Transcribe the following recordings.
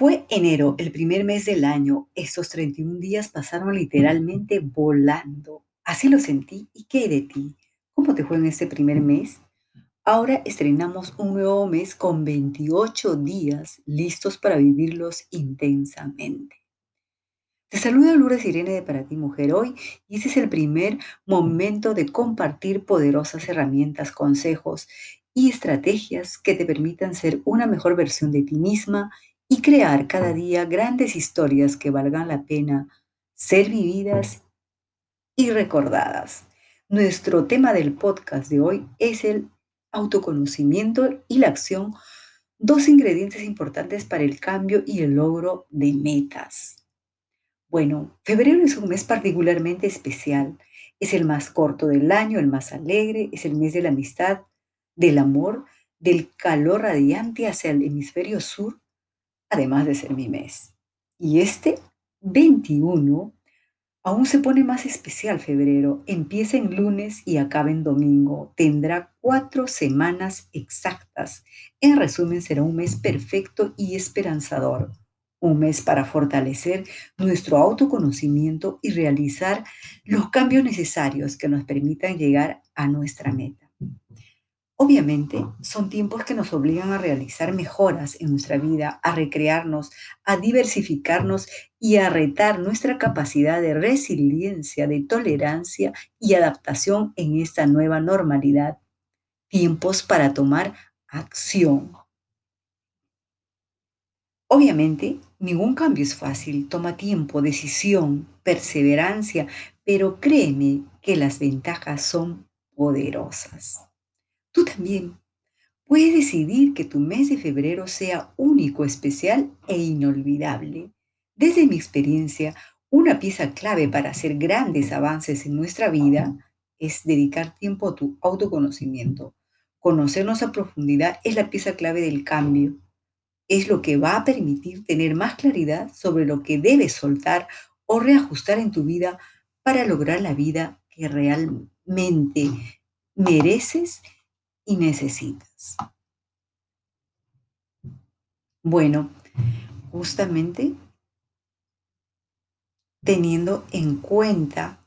fue enero, el primer mes del año, estos 31 días pasaron literalmente volando. Así lo sentí. ¿Y qué de ti? ¿Cómo te fue en este primer mes? Ahora estrenamos un nuevo mes con 28 días listos para vivirlos intensamente. Te saluda Lourdes Irene de Para Ti Mujer hoy y este es el primer momento de compartir poderosas herramientas, consejos y estrategias que te permitan ser una mejor versión de ti misma y crear cada día grandes historias que valgan la pena ser vividas y recordadas. Nuestro tema del podcast de hoy es el autoconocimiento y la acción, dos ingredientes importantes para el cambio y el logro de metas. Bueno, febrero es un mes particularmente especial. Es el más corto del año, el más alegre, es el mes de la amistad, del amor, del calor radiante hacia el hemisferio sur además de ser mi mes. Y este 21 aún se pone más especial febrero. Empieza en lunes y acaba en domingo. Tendrá cuatro semanas exactas. En resumen, será un mes perfecto y esperanzador. Un mes para fortalecer nuestro autoconocimiento y realizar los cambios necesarios que nos permitan llegar a nuestra meta. Obviamente, son tiempos que nos obligan a realizar mejoras en nuestra vida, a recrearnos, a diversificarnos y a retar nuestra capacidad de resiliencia, de tolerancia y adaptación en esta nueva normalidad. Tiempos para tomar acción. Obviamente, ningún cambio es fácil, toma tiempo, decisión, perseverancia, pero créeme que las ventajas son poderosas. Tú también puedes decidir que tu mes de febrero sea único, especial e inolvidable. Desde mi experiencia, una pieza clave para hacer grandes avances en nuestra vida es dedicar tiempo a tu autoconocimiento. Conocernos a profundidad es la pieza clave del cambio. Es lo que va a permitir tener más claridad sobre lo que debes soltar o reajustar en tu vida para lograr la vida que realmente mereces y necesitas. Bueno, justamente teniendo en cuenta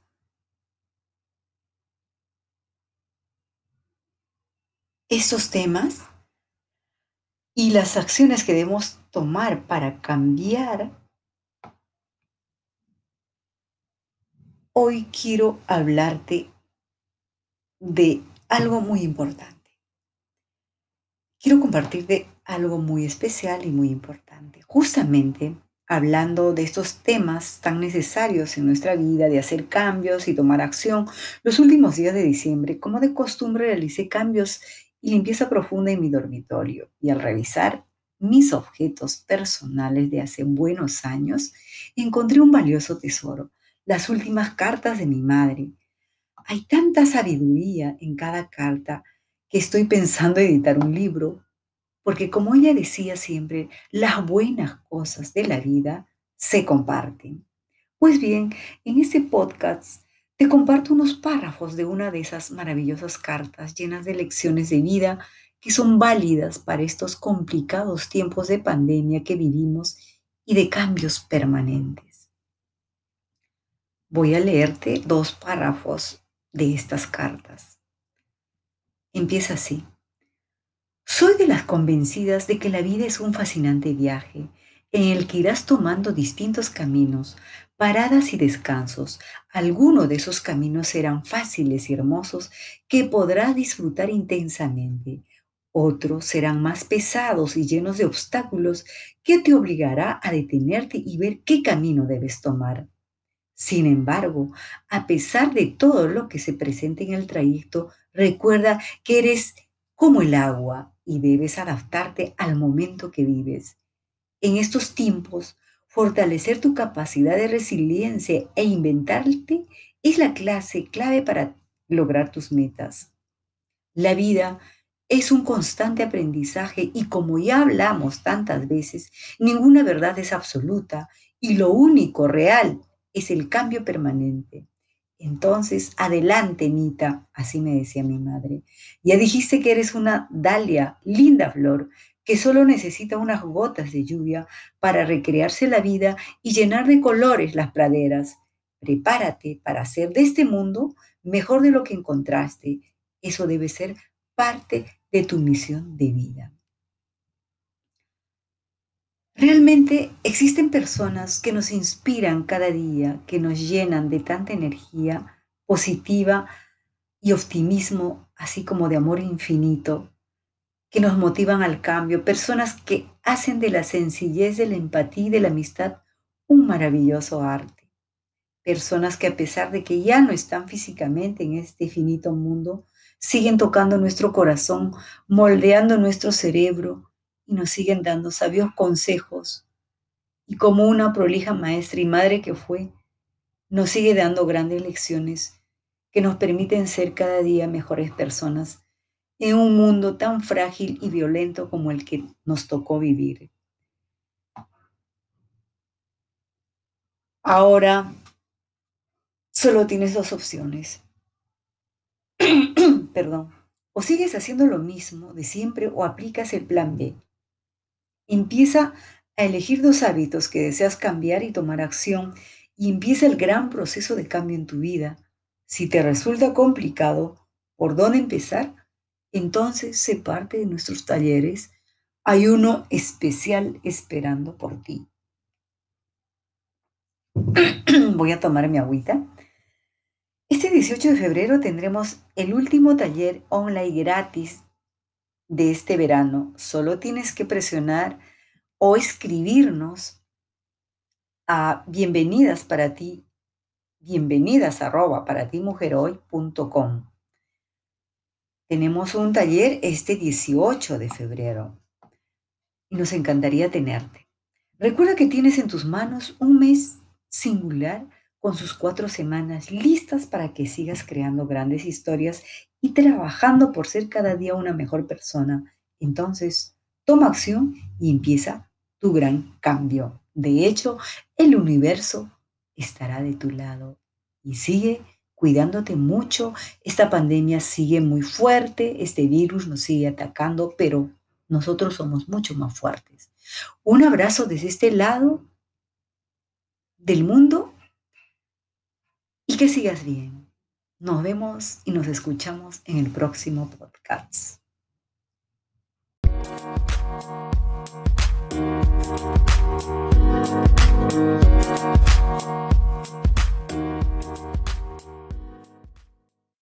estos temas y las acciones que debemos tomar para cambiar, hoy quiero hablarte de algo muy importante quiero compartirte algo muy especial y muy importante. Justamente hablando de estos temas tan necesarios en nuestra vida, de hacer cambios y tomar acción, los últimos días de diciembre, como de costumbre, realicé cambios y limpieza profunda en mi dormitorio. Y al revisar mis objetos personales de hace buenos años, encontré un valioso tesoro, las últimas cartas de mi madre. Hay tanta sabiduría en cada carta que estoy pensando editar un libro, porque como ella decía siempre, las buenas cosas de la vida se comparten. Pues bien, en este podcast te comparto unos párrafos de una de esas maravillosas cartas llenas de lecciones de vida que son válidas para estos complicados tiempos de pandemia que vivimos y de cambios permanentes. Voy a leerte dos párrafos de estas cartas. Empieza así. Soy de las convencidas de que la vida es un fascinante viaje en el que irás tomando distintos caminos, paradas y descansos. Algunos de esos caminos serán fáciles y hermosos que podrás disfrutar intensamente. Otros serán más pesados y llenos de obstáculos que te obligará a detenerte y ver qué camino debes tomar. Sin embargo, a pesar de todo lo que se presente en el trayecto, recuerda que eres como el agua y debes adaptarte al momento que vives. En estos tiempos, fortalecer tu capacidad de resiliencia e inventarte es la clase clave para lograr tus metas. La vida es un constante aprendizaje y como ya hablamos tantas veces, ninguna verdad es absoluta y lo único real es el cambio permanente. Entonces, adelante, Nita, así me decía mi madre. Ya dijiste que eres una dalia, linda flor, que solo necesita unas gotas de lluvia para recrearse la vida y llenar de colores las praderas. Prepárate para hacer de este mundo mejor de lo que encontraste. Eso debe ser parte de tu misión de vida. Realmente existen personas que nos inspiran cada día, que nos llenan de tanta energía positiva y optimismo, así como de amor infinito, que nos motivan al cambio, personas que hacen de la sencillez, de la empatía y de la amistad un maravilloso arte. Personas que a pesar de que ya no están físicamente en este finito mundo, siguen tocando nuestro corazón, moldeando nuestro cerebro y nos siguen dando sabios consejos. Y como una prolija maestra y madre que fue, nos sigue dando grandes lecciones que nos permiten ser cada día mejores personas en un mundo tan frágil y violento como el que nos tocó vivir. Ahora solo tienes dos opciones. Perdón. O sigues haciendo lo mismo de siempre o aplicas el plan B. Empieza a elegir dos hábitos que deseas cambiar y tomar acción y empieza el gran proceso de cambio en tu vida. Si te resulta complicado, ¿por dónde empezar? entonces sé parte de nuestros talleres. Hay uno especial esperando por ti. Voy a tomar mi agüita. Este 18 de febrero tendremos el último taller online gratis de este verano. Solo tienes que presionar o escribirnos a bienvenidas para ti, bienvenidas arroba para ti mujerhoy.com. Tenemos un taller este 18 de febrero y nos encantaría tenerte. Recuerda que tienes en tus manos un mes singular con sus cuatro semanas listas para que sigas creando grandes historias y trabajando por ser cada día una mejor persona. Entonces, toma acción y empieza tu gran cambio. De hecho, el universo estará de tu lado y sigue cuidándote mucho. Esta pandemia sigue muy fuerte, este virus nos sigue atacando, pero nosotros somos mucho más fuertes. Un abrazo desde este lado del mundo que sigas bien. Nos vemos y nos escuchamos en el próximo podcast.